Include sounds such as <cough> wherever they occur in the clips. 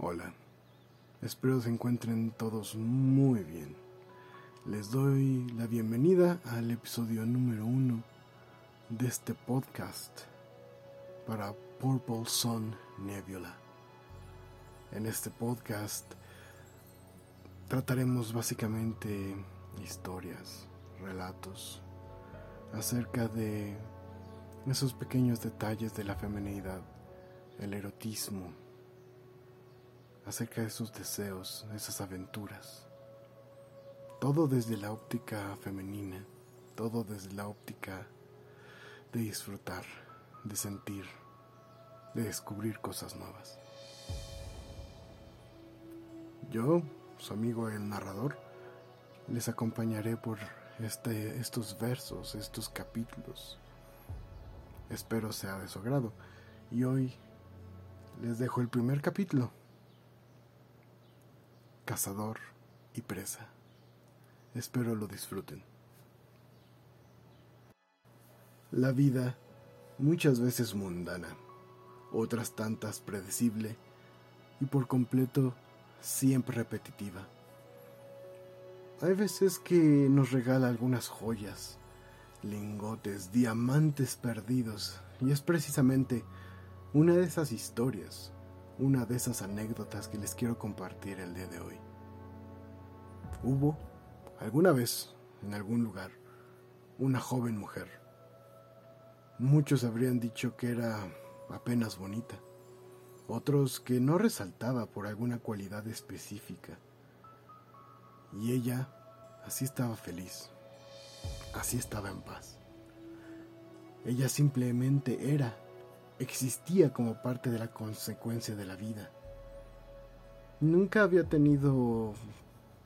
Hola, espero se encuentren todos muy bien. Les doy la bienvenida al episodio número uno de este podcast para Purple Sun Nebula. En este podcast trataremos básicamente historias, relatos acerca de esos pequeños detalles de la feminidad, el erotismo, acerca de sus deseos, esas aventuras. Todo desde la óptica femenina, todo desde la óptica de disfrutar, de sentir, de descubrir cosas nuevas. Yo, su amigo el narrador, les acompañaré por este, estos versos, estos capítulos. Espero sea de su agrado. Y hoy les dejo el primer capítulo cazador y presa. Espero lo disfruten. La vida, muchas veces mundana, otras tantas predecible y por completo siempre repetitiva. Hay veces que nos regala algunas joyas, lingotes, diamantes perdidos, y es precisamente una de esas historias una de esas anécdotas que les quiero compartir el día de hoy. Hubo, alguna vez, en algún lugar, una joven mujer. Muchos habrían dicho que era apenas bonita, otros que no resaltaba por alguna cualidad específica. Y ella así estaba feliz, así estaba en paz. Ella simplemente era existía como parte de la consecuencia de la vida. Nunca había tenido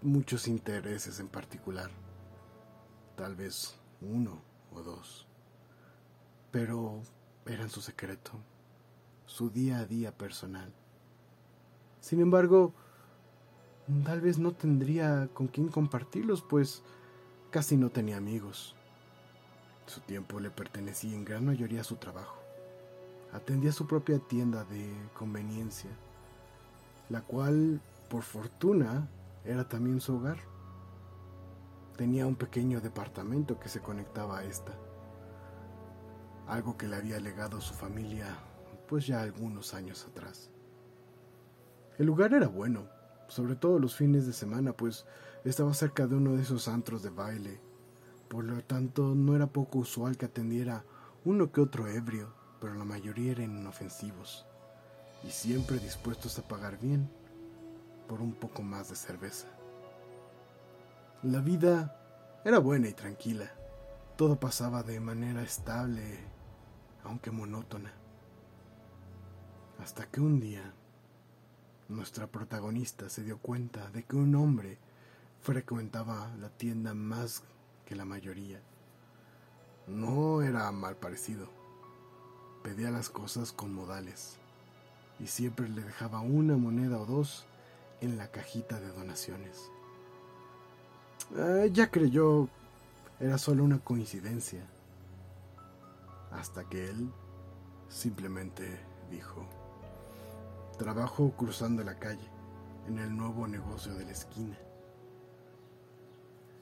muchos intereses en particular, tal vez uno o dos, pero eran su secreto, su día a día personal. Sin embargo, tal vez no tendría con quién compartirlos, pues casi no tenía amigos. Su tiempo le pertenecía en gran mayoría a su trabajo atendía su propia tienda de conveniencia, la cual, por fortuna, era también su hogar. Tenía un pequeño departamento que se conectaba a esta, algo que le había legado su familia pues ya algunos años atrás. El lugar era bueno, sobre todo los fines de semana, pues estaba cerca de uno de esos antros de baile, por lo tanto no era poco usual que atendiera uno que otro ebrio pero la mayoría eran inofensivos y siempre dispuestos a pagar bien por un poco más de cerveza. La vida era buena y tranquila, todo pasaba de manera estable, aunque monótona. Hasta que un día nuestra protagonista se dio cuenta de que un hombre frecuentaba la tienda más que la mayoría. No era mal parecido pedía las cosas con modales y siempre le dejaba una moneda o dos en la cajita de donaciones. Ya creyó era solo una coincidencia, hasta que él simplemente dijo, trabajo cruzando la calle, en el nuevo negocio de la esquina.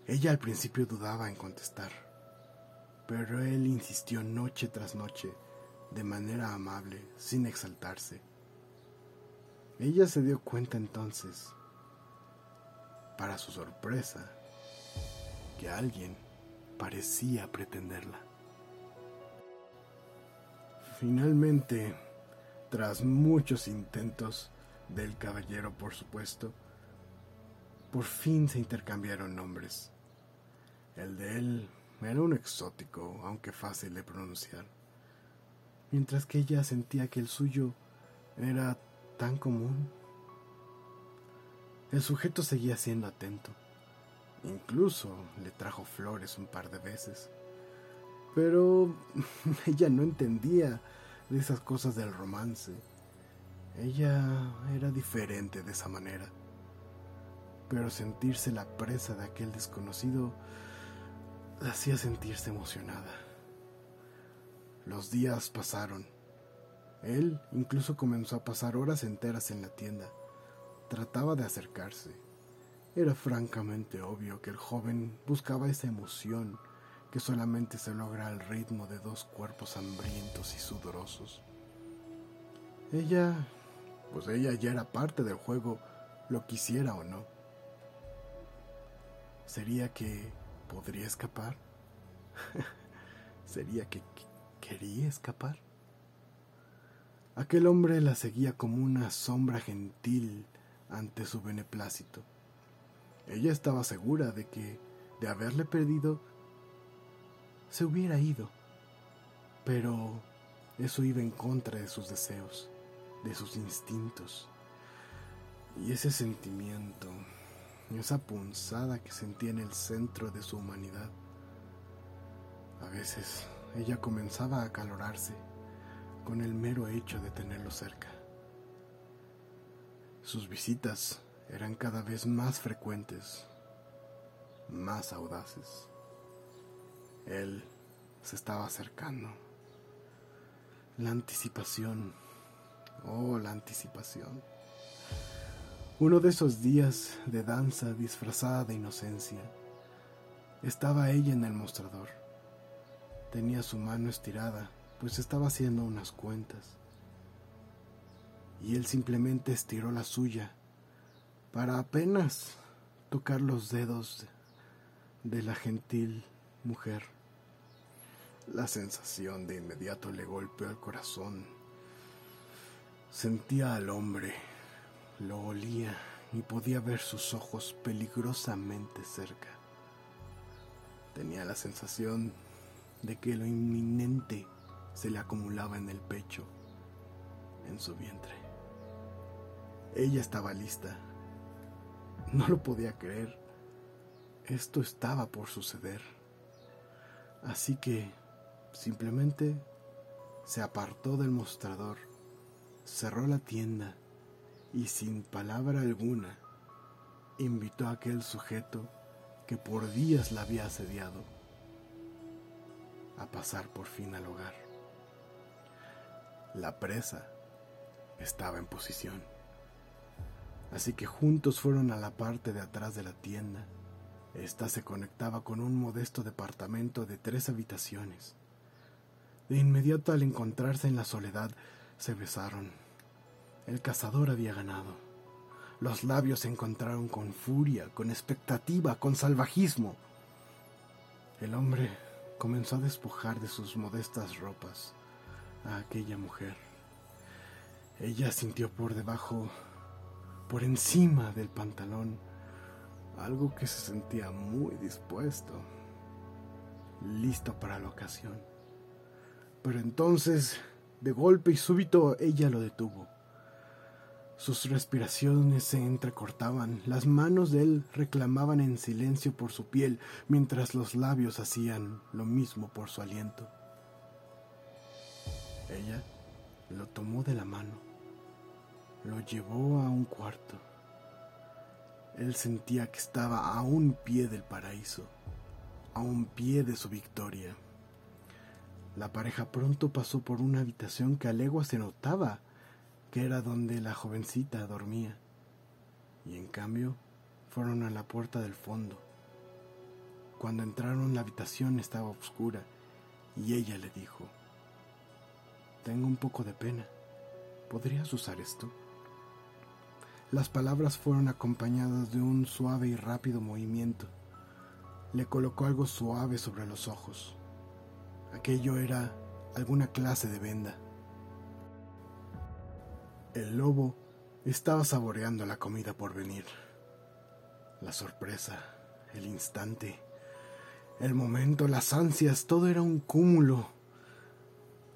Ella al principio dudaba en contestar, pero él insistió noche tras noche de manera amable, sin exaltarse. Ella se dio cuenta entonces, para su sorpresa, que alguien parecía pretenderla. Finalmente, tras muchos intentos del caballero, por supuesto, por fin se intercambiaron nombres. El de él era un exótico, aunque fácil de pronunciar mientras que ella sentía que el suyo era tan común. El sujeto seguía siendo atento. Incluso le trajo flores un par de veces. Pero <laughs> ella no entendía de esas cosas del romance. Ella era diferente de esa manera. Pero sentirse la presa de aquel desconocido la hacía sentirse emocionada. Los días pasaron. Él incluso comenzó a pasar horas enteras en la tienda, trataba de acercarse. Era francamente obvio que el joven buscaba esa emoción que solamente se logra al ritmo de dos cuerpos hambrientos y sudorosos. Ella, pues ella ya era parte del juego, lo quisiera o no. ¿Sería que podría escapar? <laughs> ¿Sería que quería escapar? Aquel hombre la seguía como una sombra gentil ante su beneplácito. Ella estaba segura de que, de haberle perdido, se hubiera ido. Pero eso iba en contra de sus deseos, de sus instintos. Y ese sentimiento, esa punzada que sentía en el centro de su humanidad, a veces ella comenzaba a acalorarse con el mero hecho de tenerlo cerca. Sus visitas eran cada vez más frecuentes, más audaces. Él se estaba acercando. La anticipación, oh, la anticipación. Uno de esos días de danza disfrazada de inocencia, estaba ella en el mostrador. Tenía su mano estirada, pues estaba haciendo unas cuentas. Y él simplemente estiró la suya para apenas tocar los dedos de la gentil mujer. La sensación de inmediato le golpeó el corazón. Sentía al hombre, lo olía y podía ver sus ojos peligrosamente cerca. Tenía la sensación de que lo inminente se le acumulaba en el pecho, en su vientre. Ella estaba lista no lo podía creer. Esto estaba por suceder. Así que simplemente se apartó del mostrador, cerró la tienda y sin palabra alguna invitó a aquel sujeto que por días la había asediado a pasar por fin al hogar. La presa estaba en posición así que juntos fueron a la parte de atrás de la tienda. Esta se conectaba con un modesto departamento de tres habitaciones. De inmediato al encontrarse en la soledad, se besaron. El cazador había ganado. Los labios se encontraron con furia, con expectativa, con salvajismo. El hombre comenzó a despojar de sus modestas ropas a aquella mujer. Ella sintió por debajo por encima del pantalón, algo que se sentía muy dispuesto, listo para la ocasión. Pero entonces, de golpe y súbito, ella lo detuvo. Sus respiraciones se entrecortaban, las manos de él reclamaban en silencio por su piel, mientras los labios hacían lo mismo por su aliento. Ella lo tomó de la mano lo llevó a un cuarto. Él sentía que estaba a un pie del paraíso, a un pie de su victoria. La pareja pronto pasó por una habitación que a legua se notaba que era donde la jovencita dormía, y en cambio fueron a la puerta del fondo. Cuando entraron la habitación estaba oscura y ella le dijo, Tengo un poco de pena, ¿podrías usar esto? Las palabras fueron acompañadas de un suave y rápido movimiento. Le colocó algo suave sobre los ojos. Aquello era alguna clase de venda. El lobo estaba saboreando la comida por venir. La sorpresa, el instante, el momento, las ansias, todo era un cúmulo,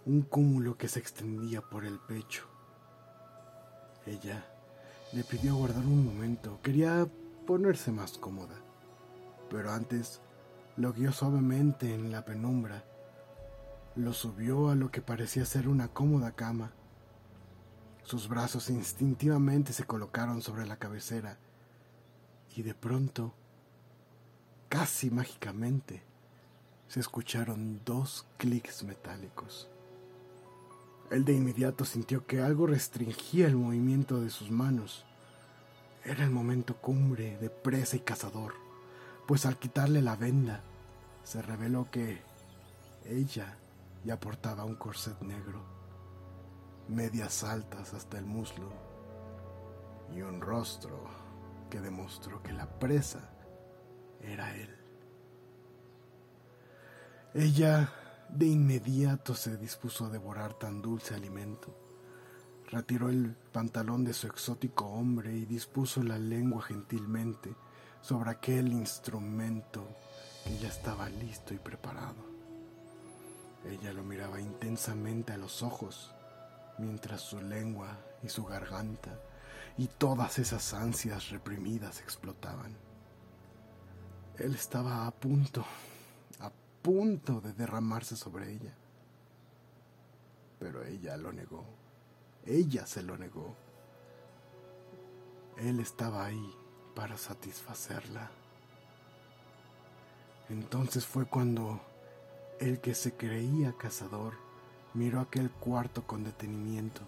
un cúmulo que se extendía por el pecho. Ella le pidió guardar un momento. Quería ponerse más cómoda. Pero antes lo guió suavemente en la penumbra. Lo subió a lo que parecía ser una cómoda cama. Sus brazos instintivamente se colocaron sobre la cabecera y de pronto, casi mágicamente, se escucharon dos clics metálicos. Él de inmediato sintió que algo restringía el movimiento de sus manos. Era el momento cumbre de presa y cazador, pues al quitarle la venda, se reveló que ella ya portaba un corset negro, medias altas hasta el muslo y un rostro que demostró que la presa era él. Ella de inmediato se dispuso a devorar tan dulce alimento. Retiró el pantalón de su exótico hombre y dispuso la lengua gentilmente sobre aquel instrumento que ya estaba listo y preparado. Ella lo miraba intensamente a los ojos, mientras su lengua y su garganta y todas esas ansias reprimidas explotaban. Él estaba a punto, a punto de derramarse sobre ella. Pero ella lo negó. Ella se lo negó. Él estaba ahí para satisfacerla. Entonces fue cuando el que se creía cazador miró aquel cuarto con detenimiento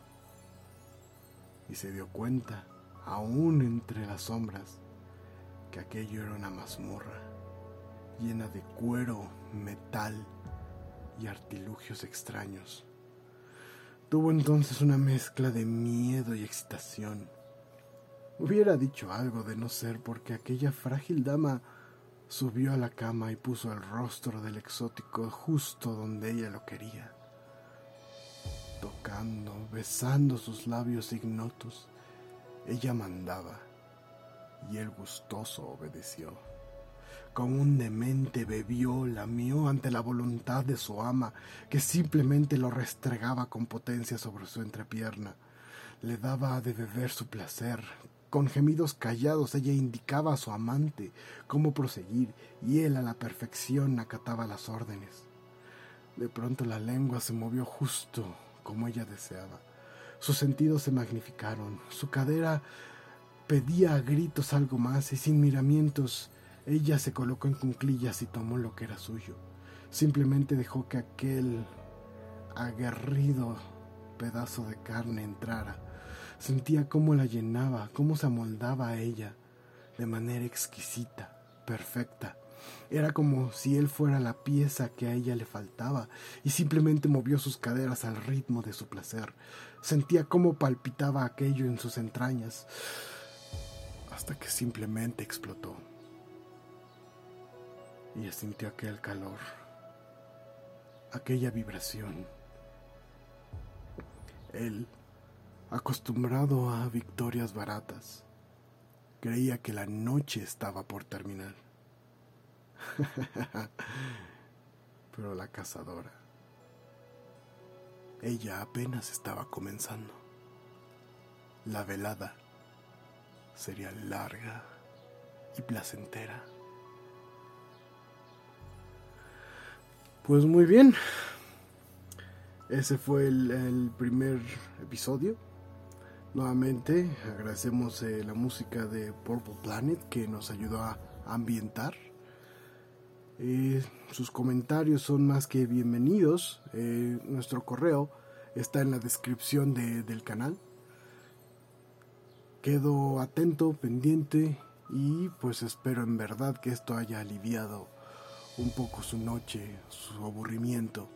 y se dio cuenta, aún entre las sombras, que aquello era una mazmorra llena de cuero, metal y artilugios extraños. Tuvo entonces una mezcla de miedo y excitación. Hubiera dicho algo de no ser porque aquella frágil dama subió a la cama y puso el rostro del exótico justo donde ella lo quería, tocando, besando sus labios ignotos. Ella mandaba y el gustoso obedeció. Como un demente bebió, lamió ante la voluntad de su ama, que simplemente lo restregaba con potencia sobre su entrepierna. Le daba de beber su placer. Con gemidos callados ella indicaba a su amante cómo proseguir, y él a la perfección acataba las órdenes. De pronto la lengua se movió justo como ella deseaba. Sus sentidos se magnificaron, su cadera pedía a gritos algo más y sin miramientos ella se colocó en cunclillas y tomó lo que era suyo. Simplemente dejó que aquel aguerrido pedazo de carne entrara. Sentía cómo la llenaba, cómo se amoldaba a ella de manera exquisita, perfecta. Era como si él fuera la pieza que a ella le faltaba y simplemente movió sus caderas al ritmo de su placer. Sentía cómo palpitaba aquello en sus entrañas hasta que simplemente explotó. Y sintió aquel calor, aquella vibración. Él, acostumbrado a victorias baratas, creía que la noche estaba por terminar. <laughs> Pero la cazadora, ella apenas estaba comenzando. La velada sería larga y placentera. Pues muy bien, ese fue el, primer episodio. Nuevamente agradecemos eh, la música de Purple Planet que nos ayudó a ambientar. Eh, sus comentarios son más que bienvenidos. Eh, nuestro correo está en la descripción del canal quedo atento, pendiente y pues espero en verdad que esto haya aliviado un poco su noche, su aburrimiento.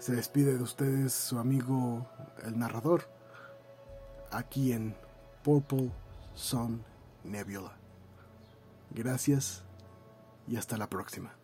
Se despide de ustedes su amigo el narrador, aquí en Purple Sun Nebula. Gracias y hasta la próxima.